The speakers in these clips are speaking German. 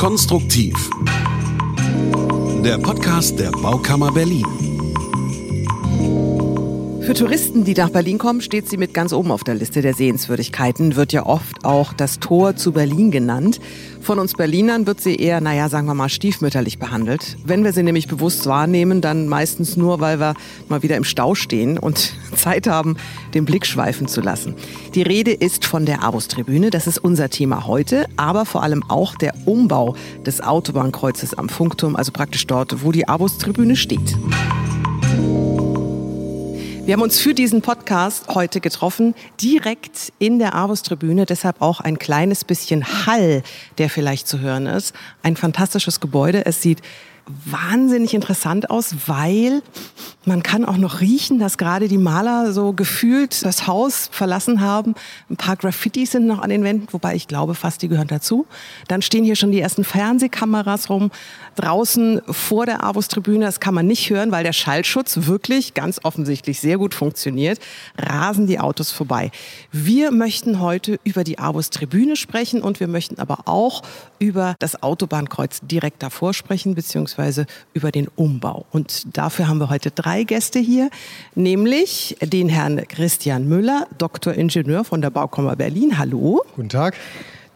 Konstruktiv. Der Podcast der Baukammer Berlin. Für Touristen, die nach Berlin kommen, steht sie mit ganz oben auf der Liste der Sehenswürdigkeiten, wird ja oft auch das Tor zu Berlin genannt. Von uns Berlinern wird sie eher, naja, sagen wir mal, stiefmütterlich behandelt. Wenn wir sie nämlich bewusst wahrnehmen, dann meistens nur, weil wir mal wieder im Stau stehen und Zeit haben, den Blick schweifen zu lassen. Die Rede ist von der Abus-Tribüne, das ist unser Thema heute, aber vor allem auch der Umbau des Autobahnkreuzes am Funkturm, also praktisch dort, wo die Abus-Tribüne steht. Wir haben uns für diesen Podcast heute getroffen, direkt in der Avus-Tribüne, deshalb auch ein kleines bisschen Hall, der vielleicht zu hören ist. Ein fantastisches Gebäude. Es sieht wahnsinnig interessant aus, weil man kann auch noch riechen, dass gerade die Maler so gefühlt das Haus verlassen haben. Ein paar Graffitis sind noch an den Wänden, wobei ich glaube fast, die gehören dazu. Dann stehen hier schon die ersten Fernsehkameras rum. Draußen vor der Avus-Tribüne, das kann man nicht hören, weil der Schallschutz wirklich ganz offensichtlich sehr gut funktioniert, rasen die Autos vorbei. Wir möchten heute über die Avus-Tribüne sprechen und wir möchten aber auch über das Autobahnkreuz direkt davor sprechen, beziehungsweise über den Umbau. Und dafür haben wir heute drei Gäste hier, nämlich den Herrn Christian Müller, Doktoringenieur von der Baukammer Berlin. Hallo. Guten Tag.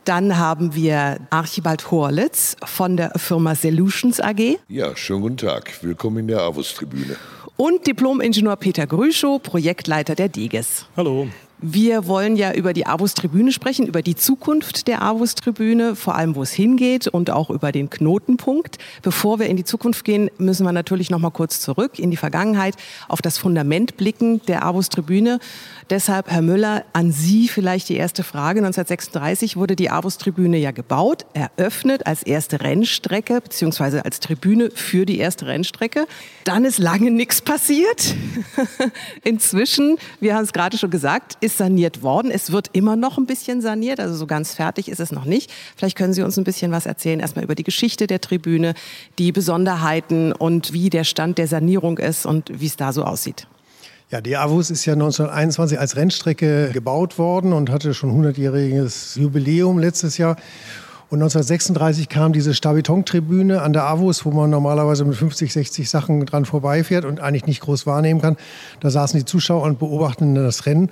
Dann haben wir Archibald Horlitz von der Firma Solutions AG. Ja, schönen guten Tag. Willkommen in der Avus-Tribüne. Und Diplom-Ingenieur Peter Grüschow, Projektleiter der DEGES. Hallo. Wir wollen ja über die Avus-Tribüne sprechen, über die Zukunft der Avus-Tribüne, vor allem wo es hingeht und auch über den Knotenpunkt. Bevor wir in die Zukunft gehen, müssen wir natürlich noch mal kurz zurück in die Vergangenheit, auf das Fundament blicken der Avus-Tribüne. Deshalb, Herr Müller, an Sie vielleicht die erste Frage. 1936 wurde die Avus-Tribüne ja gebaut, eröffnet als erste Rennstrecke beziehungsweise als Tribüne für die erste Rennstrecke. Dann ist lange nichts passiert. Inzwischen, wir haben es gerade schon gesagt, ist saniert worden. Es wird immer noch ein bisschen saniert, also so ganz fertig ist es noch nicht. Vielleicht können Sie uns ein bisschen was erzählen, erstmal über die Geschichte der Tribüne, die Besonderheiten und wie der Stand der Sanierung ist und wie es da so aussieht. Ja, die Avus ist ja 1921 als Rennstrecke gebaut worden und hatte schon 100-jähriges Jubiläum letztes Jahr. Und 1936 kam diese Stabeton-Tribüne an der Avus, wo man normalerweise mit 50, 60 Sachen dran vorbeifährt und eigentlich nicht groß wahrnehmen kann. Da saßen die Zuschauer und beobachten das Rennen.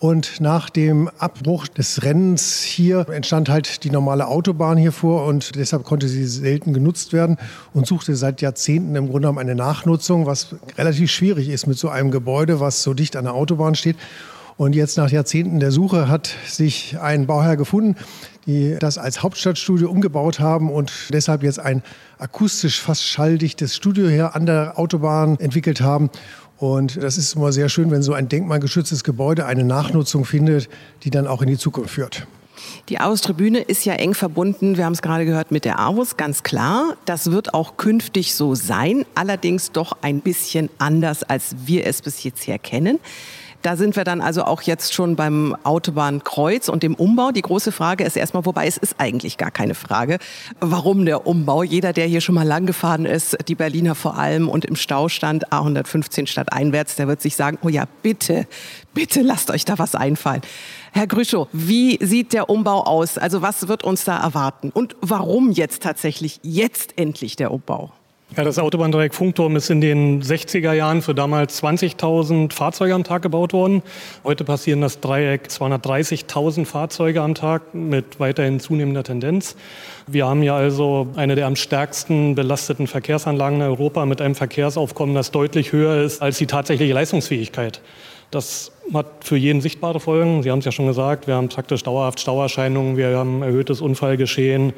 Und nach dem Abbruch des Rennens hier entstand halt die normale Autobahn hier vor und deshalb konnte sie selten genutzt werden und suchte seit Jahrzehnten im Grunde genommen eine Nachnutzung, was relativ schwierig ist mit so einem Gebäude, was so dicht an der Autobahn steht. Und jetzt nach Jahrzehnten der Suche hat sich ein Bauherr gefunden, die das als Hauptstadtstudio umgebaut haben und deshalb jetzt ein akustisch fast schalldichtes Studio hier an der Autobahn entwickelt haben. Und das ist immer sehr schön, wenn so ein denkmalgeschütztes Gebäude eine Nachnutzung findet, die dann auch in die Zukunft führt. Die Avus-Tribüne ist ja eng verbunden, wir haben es gerade gehört, mit der Avus, ganz klar. Das wird auch künftig so sein, allerdings doch ein bisschen anders, als wir es bis jetzt her kennen. Da sind wir dann also auch jetzt schon beim Autobahnkreuz und dem Umbau. Die große Frage ist erstmal, wobei es ist eigentlich gar keine Frage, warum der Umbau. Jeder, der hier schon mal lang gefahren ist, die Berliner vor allem und im Stau stand, A115 statt einwärts, der wird sich sagen, oh ja, bitte, bitte lasst euch da was einfallen. Herr Grüschow, wie sieht der Umbau aus? Also was wird uns da erwarten? Und warum jetzt tatsächlich jetzt endlich der Umbau? Ja, das Autobahndreieck Funkturm ist in den 60er Jahren für damals 20.000 Fahrzeuge am Tag gebaut worden. Heute passieren das Dreieck 230.000 Fahrzeuge am Tag mit weiterhin zunehmender Tendenz. Wir haben ja also eine der am stärksten belasteten Verkehrsanlagen in Europa mit einem Verkehrsaufkommen, das deutlich höher ist als die tatsächliche Leistungsfähigkeit. Das hat für jeden sichtbare Folgen. Sie haben es ja schon gesagt, wir haben praktisch dauerhaft Stauerscheinungen, wir haben erhöhtes Unfallgeschehen.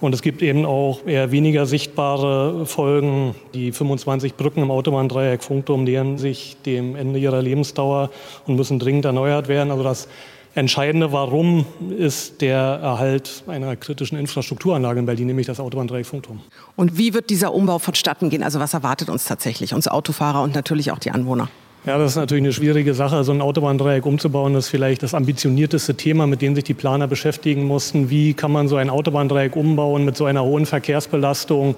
Und es gibt eben auch eher weniger sichtbare Folgen. Die 25 Brücken im Autobahndreieck Funkturm nähern sich dem Ende ihrer Lebensdauer und müssen dringend erneuert werden. Also das Entscheidende, warum, ist der Erhalt einer kritischen Infrastrukturanlage in Berlin, nämlich das Autobahndreieck Funkturm. Und wie wird dieser Umbau vonstatten gehen? Also was erwartet uns tatsächlich, uns Autofahrer und natürlich auch die Anwohner? Ja, das ist natürlich eine schwierige Sache. So ein Autobahndreieck umzubauen, das ist vielleicht das ambitionierteste Thema, mit dem sich die Planer beschäftigen mussten. Wie kann man so ein Autobahndreieck umbauen mit so einer hohen Verkehrsbelastung,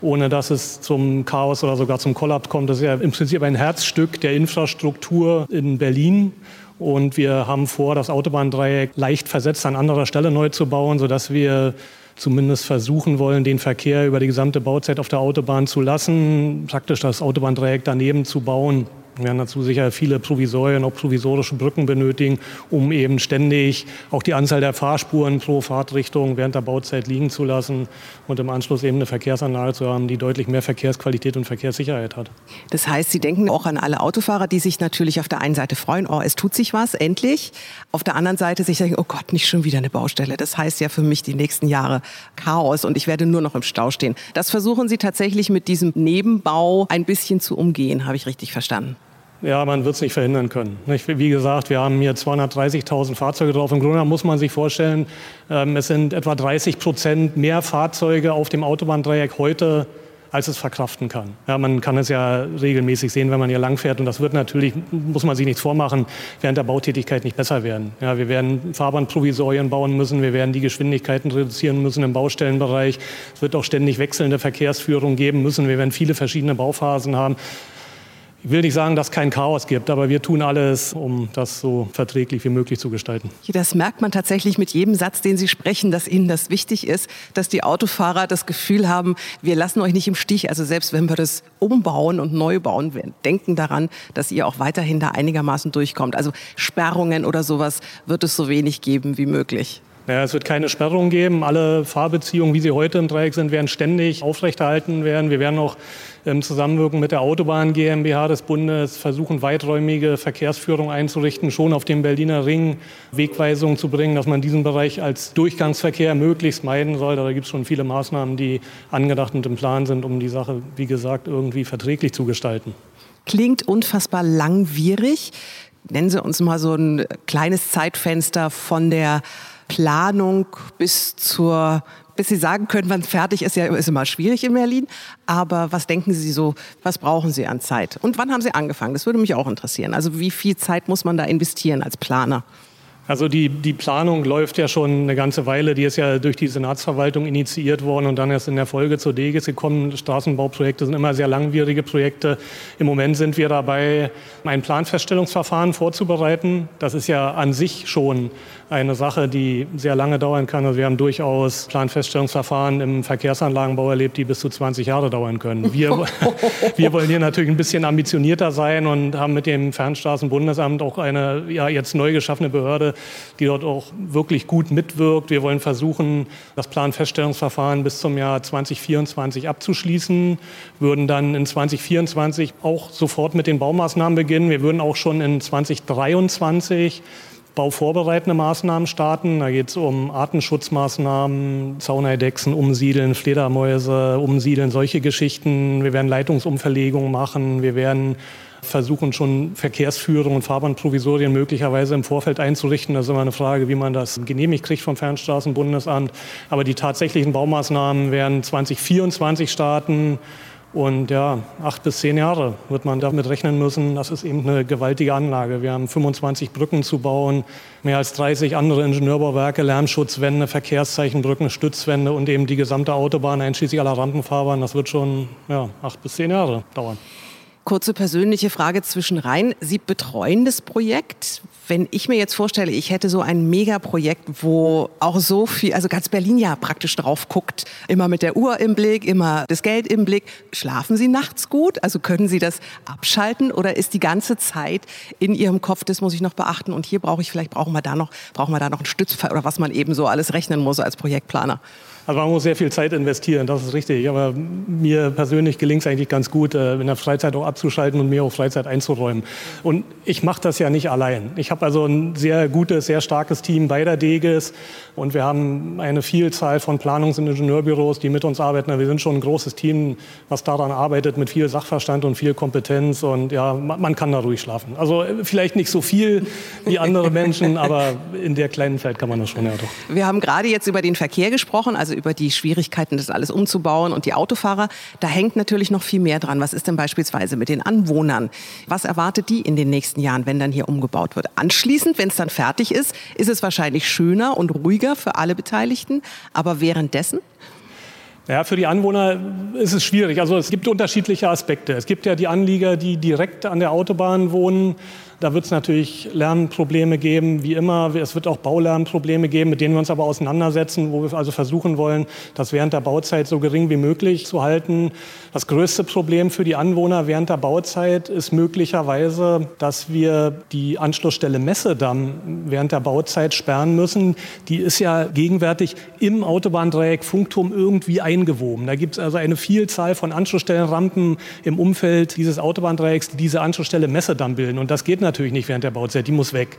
ohne dass es zum Chaos oder sogar zum Kollaps kommt? Das ist ja im Prinzip ein Herzstück der Infrastruktur in Berlin. Und wir haben vor, das Autobahndreieck leicht versetzt an anderer Stelle neu zu bauen, sodass wir zumindest versuchen wollen, den Verkehr über die gesamte Bauzeit auf der Autobahn zu lassen, praktisch das Autobahndreieck daneben zu bauen. Wir werden dazu sicher viele Provisorien, auch provisorische Brücken benötigen, um eben ständig auch die Anzahl der Fahrspuren pro Fahrtrichtung während der Bauzeit liegen zu lassen und im Anschluss eben eine Verkehrsanlage zu haben, die deutlich mehr Verkehrsqualität und Verkehrssicherheit hat. Das heißt, Sie denken auch an alle Autofahrer, die sich natürlich auf der einen Seite freuen, oh, es tut sich was, endlich. Auf der anderen Seite sich denken, oh Gott, nicht schon wieder eine Baustelle. Das heißt ja für mich die nächsten Jahre Chaos und ich werde nur noch im Stau stehen. Das versuchen Sie tatsächlich mit diesem Nebenbau ein bisschen zu umgehen, habe ich richtig verstanden. Ja, man wird es nicht verhindern können. Wie gesagt, wir haben hier 230.000 Fahrzeuge drauf. Im Grunde muss man sich vorstellen, ähm, es sind etwa 30 Prozent mehr Fahrzeuge auf dem Autobahndreieck heute, als es verkraften kann. Ja, man kann es ja regelmäßig sehen, wenn man hier langfährt. Und das wird natürlich, muss man sich nichts vormachen, während der Bautätigkeit nicht besser werden. Ja, wir werden Fahrbahnprovisorien bauen müssen, wir werden die Geschwindigkeiten reduzieren müssen im Baustellenbereich. Es wird auch ständig wechselnde Verkehrsführung geben müssen. Wir werden viele verschiedene Bauphasen haben. Ich will nicht sagen, dass es kein Chaos gibt, aber wir tun alles, um das so verträglich wie möglich zu gestalten. Das merkt man tatsächlich mit jedem Satz, den Sie sprechen, dass Ihnen das wichtig ist, dass die Autofahrer das Gefühl haben, wir lassen euch nicht im Stich. Also selbst wenn wir das umbauen und neu bauen, wir denken daran, dass ihr auch weiterhin da einigermaßen durchkommt. Also Sperrungen oder sowas wird es so wenig geben wie möglich. Ja, es wird keine Sperrung geben. Alle Fahrbeziehungen, wie sie heute im Dreieck sind, werden ständig aufrechterhalten werden. Wir werden auch im Zusammenwirken mit der Autobahn GmbH des Bundes versuchen, weiträumige Verkehrsführung einzurichten, schon auf dem Berliner Ring Wegweisungen zu bringen, dass man diesen Bereich als Durchgangsverkehr möglichst meiden soll. Da gibt es schon viele Maßnahmen, die angedacht und im Plan sind, um die Sache, wie gesagt, irgendwie verträglich zu gestalten. Klingt unfassbar langwierig. Nennen Sie uns mal so ein kleines Zeitfenster von der Planung bis zur bis Sie sagen können, wann fertig ist, ja, ist immer schwierig in Berlin. Aber was denken Sie so, was brauchen Sie an Zeit? Und wann haben Sie angefangen? Das würde mich auch interessieren. Also wie viel Zeit muss man da investieren als Planer? Also die, die Planung läuft ja schon eine ganze Weile. Die ist ja durch die Senatsverwaltung initiiert worden und dann erst in der Folge zur DEGES gekommen. Straßenbauprojekte sind immer sehr langwierige Projekte. Im Moment sind wir dabei, ein Planfeststellungsverfahren vorzubereiten. Das ist ja an sich schon eine Sache, die sehr lange dauern kann. Also wir haben durchaus Planfeststellungsverfahren im Verkehrsanlagenbau erlebt, die bis zu 20 Jahre dauern können. Wir, wir wollen hier natürlich ein bisschen ambitionierter sein und haben mit dem Fernstraßenbundesamt auch eine ja, jetzt neu geschaffene Behörde, die dort auch wirklich gut mitwirkt. Wir wollen versuchen, das Planfeststellungsverfahren bis zum Jahr 2024 abzuschließen, würden dann in 2024 auch sofort mit den Baumaßnahmen beginnen. Wir würden auch schon in 2023 bauvorbereitende Maßnahmen starten. Da geht es um Artenschutzmaßnahmen, Zauneidechsen umsiedeln, Fledermäuse umsiedeln, solche Geschichten. Wir werden Leitungsumverlegungen machen. Wir werden versuchen schon Verkehrsführung und Fahrbahnprovisorien möglicherweise im Vorfeld einzurichten. Das ist immer eine Frage, wie man das genehmigt kriegt vom Fernstraßenbundesamt. Aber die tatsächlichen Baumaßnahmen werden 2024 starten. Und ja, acht bis zehn Jahre wird man damit rechnen müssen. Das ist eben eine gewaltige Anlage. Wir haben 25 Brücken zu bauen, mehr als 30 andere Ingenieurbauwerke, Lärmschutzwände, Verkehrszeichenbrücken, Stützwände und eben die gesamte Autobahn, einschließlich aller Rampenfahrbahnen. Das wird schon ja, acht bis zehn Jahre dauern. Kurze persönliche Frage zwischenrein. Sie betreuen das Projekt. Wenn ich mir jetzt vorstelle, ich hätte so ein Megaprojekt, wo auch so viel, also ganz Berlin ja praktisch drauf guckt, immer mit der Uhr im Blick, immer das Geld im Blick. Schlafen Sie nachts gut? Also können Sie das abschalten oder ist die ganze Zeit in Ihrem Kopf, das muss ich noch beachten und hier brauche ich, vielleicht brauchen wir da noch, brauchen wir da noch einen Stützpfeil oder was man eben so alles rechnen muss als Projektplaner? Also man muss sehr viel Zeit investieren, das ist richtig. Aber mir persönlich gelingt es eigentlich ganz gut, äh, in der Freizeit auch abzuschalten und mir auch Freizeit einzuräumen. Und ich mache das ja nicht allein. Ich habe also ein sehr gutes, sehr starkes Team bei der DEGES und wir haben eine Vielzahl von Planungs- und Ingenieurbüros, die mit uns arbeiten. Wir sind schon ein großes Team, was daran arbeitet, mit viel Sachverstand und viel Kompetenz. Und ja, man kann da ruhig schlafen. Also äh, vielleicht nicht so viel wie andere Menschen, aber in der kleinen Zeit kann man das schon, ja doch. Wir haben gerade jetzt über den Verkehr gesprochen, also über die Schwierigkeiten, das alles umzubauen und die Autofahrer. Da hängt natürlich noch viel mehr dran. Was ist denn beispielsweise mit den Anwohnern? Was erwartet die in den nächsten Jahren, wenn dann hier umgebaut wird? Anschließend, wenn es dann fertig ist, ist es wahrscheinlich schöner und ruhiger für alle Beteiligten. Aber währenddessen? Ja, für die Anwohner ist es schwierig. Also es gibt unterschiedliche Aspekte. Es gibt ja die Anlieger, die direkt an der Autobahn wohnen. Da wird es natürlich Lärmprobleme geben, wie immer. Es wird auch Baulärmprobleme geben, mit denen wir uns aber auseinandersetzen, wo wir also versuchen wollen, das während der Bauzeit so gering wie möglich zu halten. Das größte Problem für die Anwohner während der Bauzeit ist möglicherweise, dass wir die Anschlussstelle Messedamm während der Bauzeit sperren müssen. Die ist ja gegenwärtig im Autobahndreieck Funkturm irgendwie eingewoben. Da gibt es also eine Vielzahl von Anschlussstellenrampen im Umfeld dieses Autobahndreiecks, die diese Anschlussstelle Messedamm bilden. Und das geht nicht während der Bauzeit, die muss weg.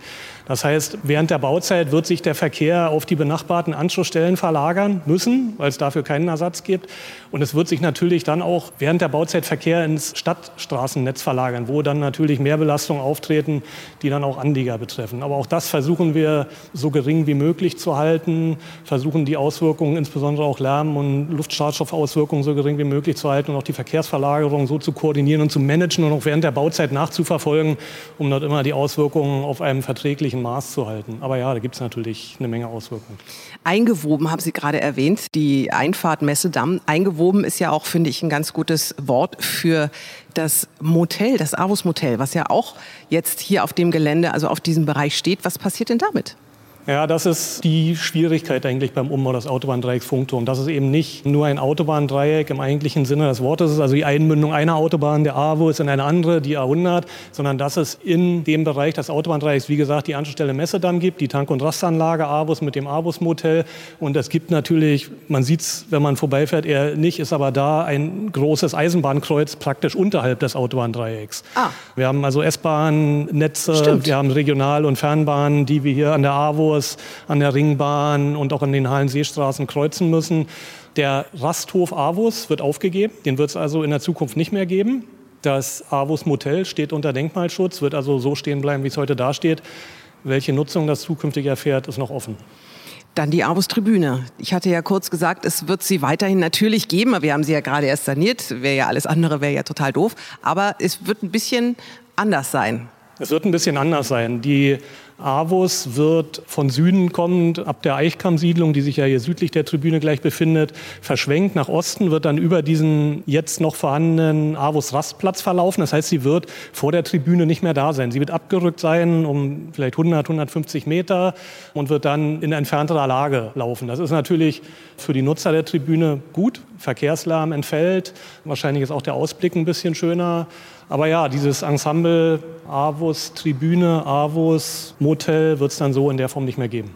Das heißt, während der Bauzeit wird sich der Verkehr auf die benachbarten Anschlussstellen verlagern müssen, weil es dafür keinen Ersatz gibt. Und es wird sich natürlich dann auch während der Bauzeit Verkehr ins Stadtstraßennetz verlagern, wo dann natürlich mehr Belastungen auftreten, die dann auch Anlieger betreffen. Aber auch das versuchen wir so gering wie möglich zu halten, versuchen die Auswirkungen, insbesondere auch Lärm- und Luftschadstoffauswirkungen so gering wie möglich zu halten und auch die Verkehrsverlagerung so zu koordinieren und zu managen und auch während der Bauzeit nachzuverfolgen, um dort immer die Auswirkungen auf einem verträglichen Maß zu halten. Aber ja, da gibt es natürlich eine Menge Auswirkungen. Eingewoben haben Sie gerade erwähnt, die Einfahrt Messedamm. Eingewoben ist ja auch, finde ich, ein ganz gutes Wort für das Motel, das Avus Motel, was ja auch jetzt hier auf dem Gelände, also auf diesem Bereich steht. Was passiert denn damit? Ja, das ist die Schwierigkeit eigentlich beim Umbau des Autobahndreiecks Funkturm. Das ist eben nicht nur ein Autobahndreieck im eigentlichen Sinne des Wortes, also die Einmündung einer Autobahn, der AWO ist in eine andere, die A100, sondern dass es in dem Bereich des Autobahndreiecks, wie gesagt, die Anschlussstelle Messedamm gibt, die Tank- und Rastanlage AWUS mit dem AWUS-Motel. Und es gibt natürlich, man sieht es, wenn man vorbeifährt, eher nicht, ist aber da ein großes Eisenbahnkreuz praktisch unterhalb des Autobahndreiecks. Ah. Wir haben also S-Bahn-Netze, wir haben Regional- und Fernbahnen, die wir hier an der AWO Kurs an der Ringbahn und auch an den Hallenseestraßen kreuzen müssen. Der Rasthof Avus wird aufgegeben. Den wird es also in der Zukunft nicht mehr geben. Das Avus Motel steht unter Denkmalschutz, wird also so stehen bleiben, wie es heute dasteht. Welche Nutzung das zukünftig erfährt, ist noch offen. Dann die Avus Tribüne. Ich hatte ja kurz gesagt, es wird sie weiterhin natürlich geben, aber wir haben sie ja gerade erst saniert. Wäre ja alles andere, wäre ja total doof. Aber es wird ein bisschen anders sein. Es wird ein bisschen anders sein. Die Avus wird von Süden kommend ab der Eichkamm-Siedlung, die sich ja hier südlich der Tribüne gleich befindet, verschwenkt nach Osten, wird dann über diesen jetzt noch vorhandenen Avus-Rastplatz verlaufen. Das heißt, sie wird vor der Tribüne nicht mehr da sein. Sie wird abgerückt sein um vielleicht 100, 150 Meter und wird dann in entfernterer Lage laufen. Das ist natürlich für die Nutzer der Tribüne gut. Verkehrslärm entfällt. Wahrscheinlich ist auch der Ausblick ein bisschen schöner. Aber ja, dieses Ensemble Avus Tribüne, Avus Motel wird es dann so in der Form nicht mehr geben.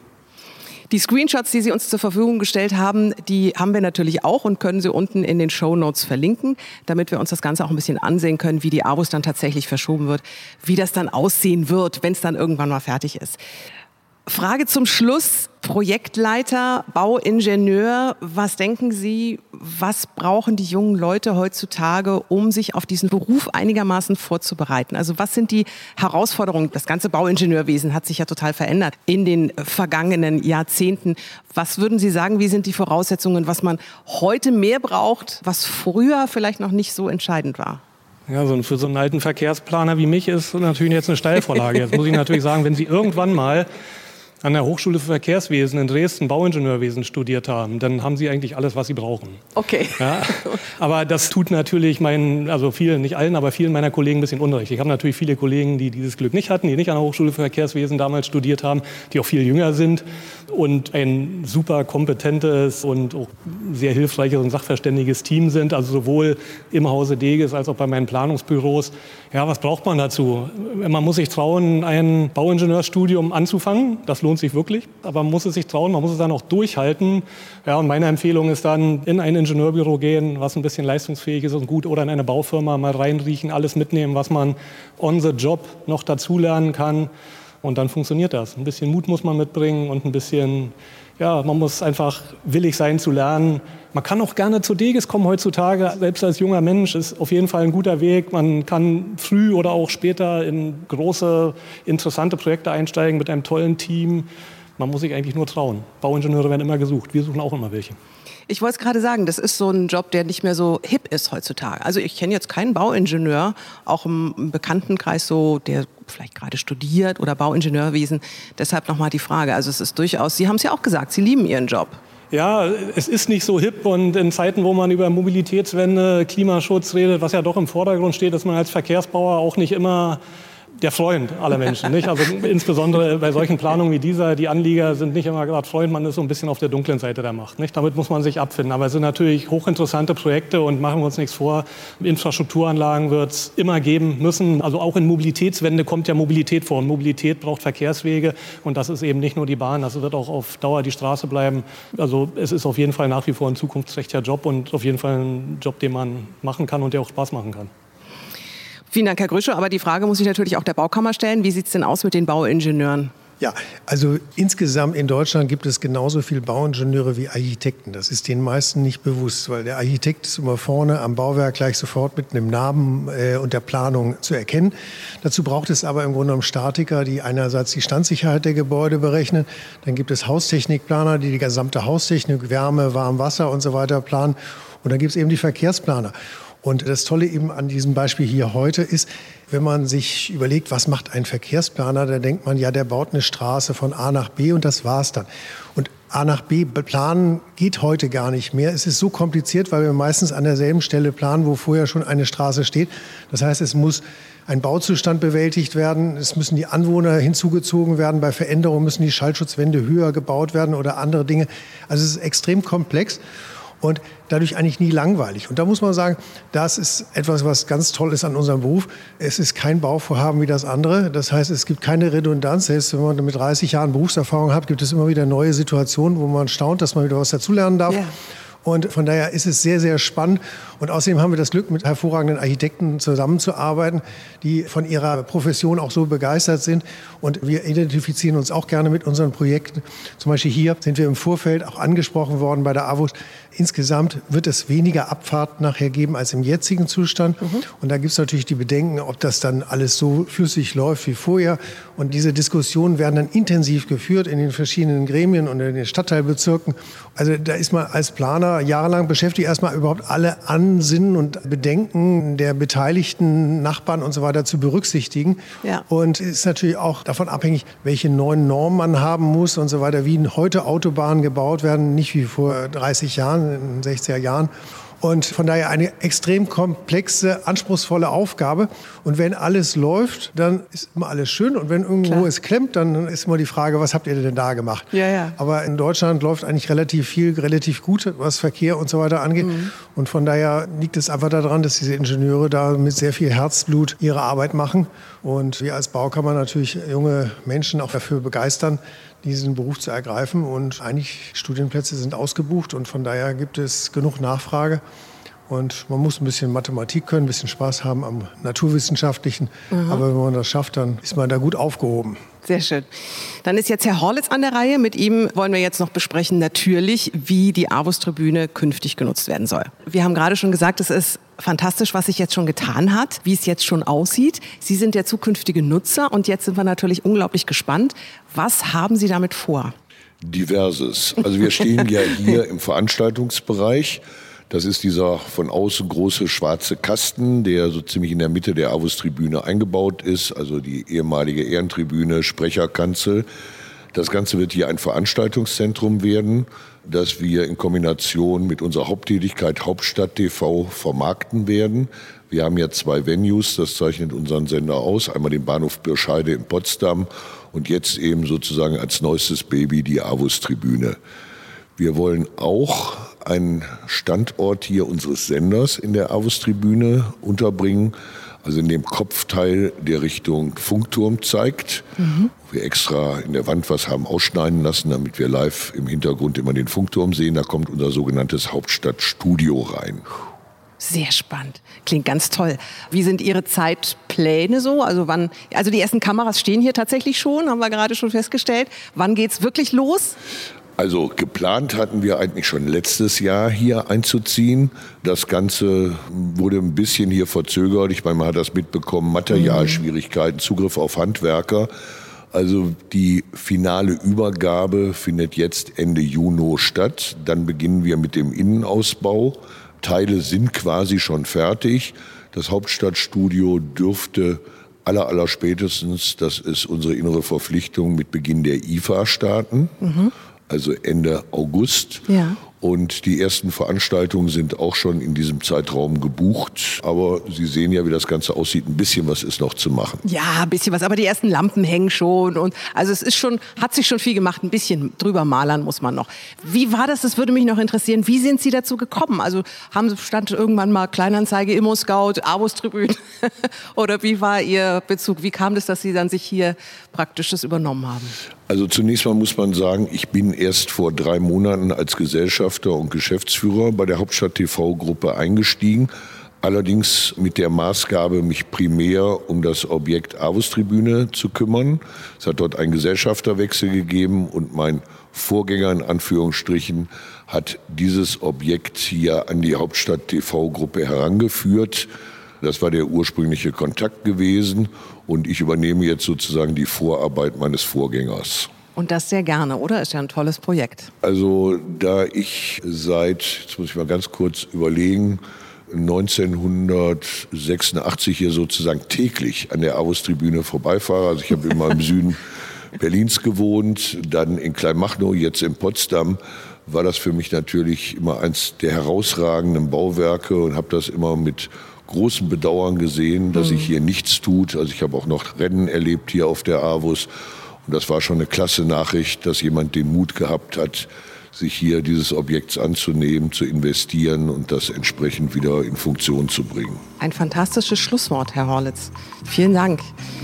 Die Screenshots, die Sie uns zur Verfügung gestellt haben, die haben wir natürlich auch und können Sie unten in den Show Notes verlinken, damit wir uns das Ganze auch ein bisschen ansehen können, wie die Avus dann tatsächlich verschoben wird, wie das dann aussehen wird, wenn es dann irgendwann mal fertig ist. Frage zum Schluss. Projektleiter, Bauingenieur, was denken Sie, was brauchen die jungen Leute heutzutage, um sich auf diesen Beruf einigermaßen vorzubereiten? Also was sind die Herausforderungen? Das ganze Bauingenieurwesen hat sich ja total verändert in den vergangenen Jahrzehnten. Was würden Sie sagen, wie sind die Voraussetzungen, was man heute mehr braucht, was früher vielleicht noch nicht so entscheidend war? Ja, so für so einen alten Verkehrsplaner wie mich ist natürlich jetzt eine Steilvorlage. Jetzt muss ich natürlich sagen, wenn Sie irgendwann mal an der Hochschule für Verkehrswesen in Dresden Bauingenieurwesen studiert haben, dann haben sie eigentlich alles, was sie brauchen. Okay. Ja, aber das tut natürlich meinen, also vielen, nicht allen, aber vielen meiner Kollegen ein bisschen Unrecht. Ich habe natürlich viele Kollegen, die dieses Glück nicht hatten, die nicht an der Hochschule für Verkehrswesen damals studiert haben, die auch viel jünger sind und ein super kompetentes und auch sehr hilfreiches und sachverständiges Team sind, also sowohl im Hause Deges als auch bei meinen Planungsbüros. Ja, was braucht man dazu? Man muss sich trauen, ein Bauingenieurstudium anzufangen. Das lohnt sich wirklich, aber man muss es sich trauen, man muss es dann auch durchhalten. Ja, und meine Empfehlung ist dann in ein Ingenieurbüro gehen, was ein bisschen leistungsfähig ist und gut, oder in eine Baufirma mal reinriechen, alles mitnehmen, was man on the job noch dazulernen kann. Und dann funktioniert das. Ein bisschen Mut muss man mitbringen und ein bisschen, ja, man muss einfach willig sein zu lernen. Man kann auch gerne zu Deges kommen heutzutage, selbst als junger Mensch ist auf jeden Fall ein guter Weg. Man kann früh oder auch später in große, interessante Projekte einsteigen mit einem tollen Team. Man muss sich eigentlich nur trauen. Bauingenieure werden immer gesucht. Wir suchen auch immer welche. Ich wollte es gerade sagen, das ist so ein Job, der nicht mehr so hip ist heutzutage. Also ich kenne jetzt keinen Bauingenieur, auch im Bekanntenkreis so, der vielleicht gerade studiert oder Bauingenieurwesen. Deshalb nochmal die Frage. Also es ist durchaus, Sie haben es ja auch gesagt, Sie lieben Ihren Job. Ja, es ist nicht so hip und in Zeiten, wo man über Mobilitätswende, Klimaschutz redet, was ja doch im Vordergrund steht, dass man als Verkehrsbauer auch nicht immer der Freund aller Menschen. Nicht? Also insbesondere bei solchen Planungen wie dieser, die Anlieger sind nicht immer gerade Freund, man ist so ein bisschen auf der dunklen Seite der Macht. Nicht? Damit muss man sich abfinden. Aber es sind natürlich hochinteressante Projekte und machen wir uns nichts vor. Infrastrukturanlagen wird es immer geben müssen. Also auch in Mobilitätswende kommt ja Mobilität vor. Und Mobilität braucht Verkehrswege und das ist eben nicht nur die Bahn, das wird auch auf Dauer die Straße bleiben. Also es ist auf jeden Fall nach wie vor ein zukunftsträchtiger Job und auf jeden Fall ein Job, den man machen kann und der auch Spaß machen kann. Vielen Dank, Herr Grüsche. Aber die Frage muss ich natürlich auch der Baukammer stellen. Wie sieht es denn aus mit den Bauingenieuren? Ja, also insgesamt in Deutschland gibt es genauso viele Bauingenieure wie Architekten. Das ist den meisten nicht bewusst, weil der Architekt ist immer vorne am Bauwerk gleich sofort mit einem Namen äh, und der Planung zu erkennen. Dazu braucht es aber im Grunde genommen Statiker, die einerseits die Standsicherheit der Gebäude berechnen. Dann gibt es Haustechnikplaner, die die gesamte Haustechnik, Wärme, Warm, Wasser und so weiter planen. Und dann gibt es eben die Verkehrsplaner. Und das Tolle eben an diesem Beispiel hier heute ist, wenn man sich überlegt, was macht ein Verkehrsplaner, da denkt man, ja, der baut eine Straße von A nach B und das war's dann. Und A nach B planen geht heute gar nicht mehr. Es ist so kompliziert, weil wir meistens an derselben Stelle planen, wo vorher schon eine Straße steht. Das heißt, es muss ein Bauzustand bewältigt werden. Es müssen die Anwohner hinzugezogen werden. Bei Veränderungen müssen die Schallschutzwände höher gebaut werden oder andere Dinge. Also es ist extrem komplex und dadurch eigentlich nie langweilig. Und da muss man sagen, das ist etwas, was ganz toll ist an unserem Beruf. Es ist kein Bauvorhaben wie das andere. Das heißt, es gibt keine Redundanz. Selbst wenn man mit 30 Jahren Berufserfahrung hat, gibt es immer wieder neue Situationen, wo man staunt, dass man wieder was dazulernen darf. Ja. Und von daher ist es sehr, sehr spannend. Und außerdem haben wir das Glück, mit hervorragenden Architekten zusammenzuarbeiten, die von ihrer Profession auch so begeistert sind. Und wir identifizieren uns auch gerne mit unseren Projekten. Zum Beispiel hier sind wir im Vorfeld auch angesprochen worden bei der AWUS. Insgesamt wird es weniger Abfahrt nachher geben als im jetzigen Zustand. Mhm. Und da gibt es natürlich die Bedenken, ob das dann alles so flüssig läuft wie vorher. Und diese Diskussionen werden dann intensiv geführt in den verschiedenen Gremien und in den Stadtteilbezirken. Also da ist man als Planer jahrelang beschäftigt, erstmal überhaupt alle Ansinnen und Bedenken der beteiligten Nachbarn und so weiter zu berücksichtigen. Ja. Und es ist natürlich auch davon abhängig, welche neuen Normen man haben muss und so weiter, wie heute Autobahnen gebaut werden, nicht wie vor 30 Jahren in den 60er Jahren. Und von daher eine extrem komplexe, anspruchsvolle Aufgabe. Und wenn alles läuft, dann ist immer alles schön. Und wenn irgendwo Klar. es klemmt, dann ist immer die Frage, was habt ihr denn da gemacht? Ja, ja. Aber in Deutschland läuft eigentlich relativ viel, relativ gut, was Verkehr und so weiter angeht. Mhm. Und von daher liegt es einfach daran, dass diese Ingenieure da mit sehr viel Herzblut ihre Arbeit machen. Und wir als Baukammer natürlich junge Menschen auch dafür begeistern, diesen Beruf zu ergreifen. Und eigentlich Studienplätze sind ausgebucht und von daher gibt es genug Nachfrage. Und man muss ein bisschen Mathematik können, ein bisschen Spaß haben am Naturwissenschaftlichen. Mhm. Aber wenn man das schafft, dann ist man da gut aufgehoben. Sehr schön. Dann ist jetzt Herr Horlitz an der Reihe. Mit ihm wollen wir jetzt noch besprechen, natürlich, wie die Avus-Tribüne künftig genutzt werden soll. Wir haben gerade schon gesagt, es ist fantastisch, was sich jetzt schon getan hat, wie es jetzt schon aussieht. Sie sind der zukünftige Nutzer und jetzt sind wir natürlich unglaublich gespannt. Was haben Sie damit vor? Diverses. Also wir stehen ja hier im Veranstaltungsbereich. Das ist dieser von außen große schwarze Kasten, der so ziemlich in der Mitte der Avus-Tribüne eingebaut ist, also die ehemalige Ehrentribüne, Sprecherkanzel. Das Ganze wird hier ein Veranstaltungszentrum werden, das wir in Kombination mit unserer Haupttätigkeit Hauptstadt TV vermarkten werden. Wir haben ja zwei Venues, das zeichnet unseren Sender aus. Einmal den Bahnhof Birscheide in Potsdam und jetzt eben sozusagen als neuestes Baby die Avus-Tribüne. Wir wollen auch einen Standort hier unseres Senders in der Avus-Tribüne unterbringen, also in dem Kopfteil, der Richtung Funkturm zeigt. Mhm. Wir extra in der Wand was haben ausschneiden lassen, damit wir live im Hintergrund immer den Funkturm sehen. Da kommt unser sogenanntes Hauptstadtstudio rein. Sehr spannend. Klingt ganz toll. Wie sind Ihre Zeitpläne so? Also wann, also die ersten Kameras stehen hier tatsächlich schon, haben wir gerade schon festgestellt. Wann geht's wirklich los? Also geplant hatten wir eigentlich schon letztes Jahr hier einzuziehen. Das Ganze wurde ein bisschen hier verzögert. Ich meine, man hat das mitbekommen, Materialschwierigkeiten, Zugriff auf Handwerker. Also die finale Übergabe findet jetzt Ende Juni statt. Dann beginnen wir mit dem Innenausbau. Teile sind quasi schon fertig. Das Hauptstadtstudio dürfte aller, aller spätestens, das ist unsere innere Verpflichtung, mit Beginn der IFA starten. Mhm. Also Ende August. Ja. Und die ersten Veranstaltungen sind auch schon in diesem Zeitraum gebucht. Aber Sie sehen ja, wie das Ganze aussieht. Ein bisschen was ist noch zu machen. Ja, ein bisschen was. Aber die ersten Lampen hängen schon. Und also es ist schon, hat sich schon viel gemacht. Ein bisschen drüber malern muss man noch. Wie war das? Das würde mich noch interessieren. Wie sind Sie dazu gekommen? Also haben Sie stand irgendwann mal Kleinanzeige, Immo Scout, Abos Tribüne? Oder wie war Ihr Bezug? Wie kam das, dass Sie dann sich hier praktisch das übernommen haben? Also zunächst mal muss man sagen, ich bin erst vor drei Monaten als Gesellschafter und Geschäftsführer bei der Hauptstadt TV-Gruppe eingestiegen. Allerdings mit der Maßgabe, mich primär um das Objekt Avus-Tribüne zu kümmern. Es hat dort einen Gesellschafterwechsel gegeben und mein Vorgänger in Anführungsstrichen hat dieses Objekt hier an die Hauptstadt TV-Gruppe herangeführt. Das war der ursprüngliche Kontakt gewesen und ich übernehme jetzt sozusagen die Vorarbeit meines Vorgängers. Und das sehr gerne, oder? Ist ja ein tolles Projekt. Also da ich seit, jetzt muss ich mal ganz kurz überlegen, 1986 hier sozusagen täglich an der Avus-Tribüne vorbeifahre. Also ich habe immer im Süden Berlins gewohnt, dann in Kleinmachnow, jetzt in Potsdam, war das für mich natürlich immer eins der herausragenden Bauwerke und habe das immer mit großem Bedauern gesehen, dass sich hier nichts tut. Also ich habe auch noch Rennen erlebt hier auf der Avus. Und das war schon eine klasse Nachricht, dass jemand den Mut gehabt hat, sich hier dieses Objekts anzunehmen, zu investieren und das entsprechend wieder in Funktion zu bringen. Ein fantastisches Schlusswort, Herr Horlitz. Vielen Dank.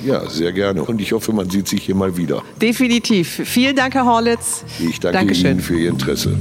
Ja, sehr gerne. Und ich hoffe, man sieht sich hier mal wieder. Definitiv. Vielen Dank, Herr Horlitz. Ich danke Dankeschön. Ihnen für Ihr Interesse.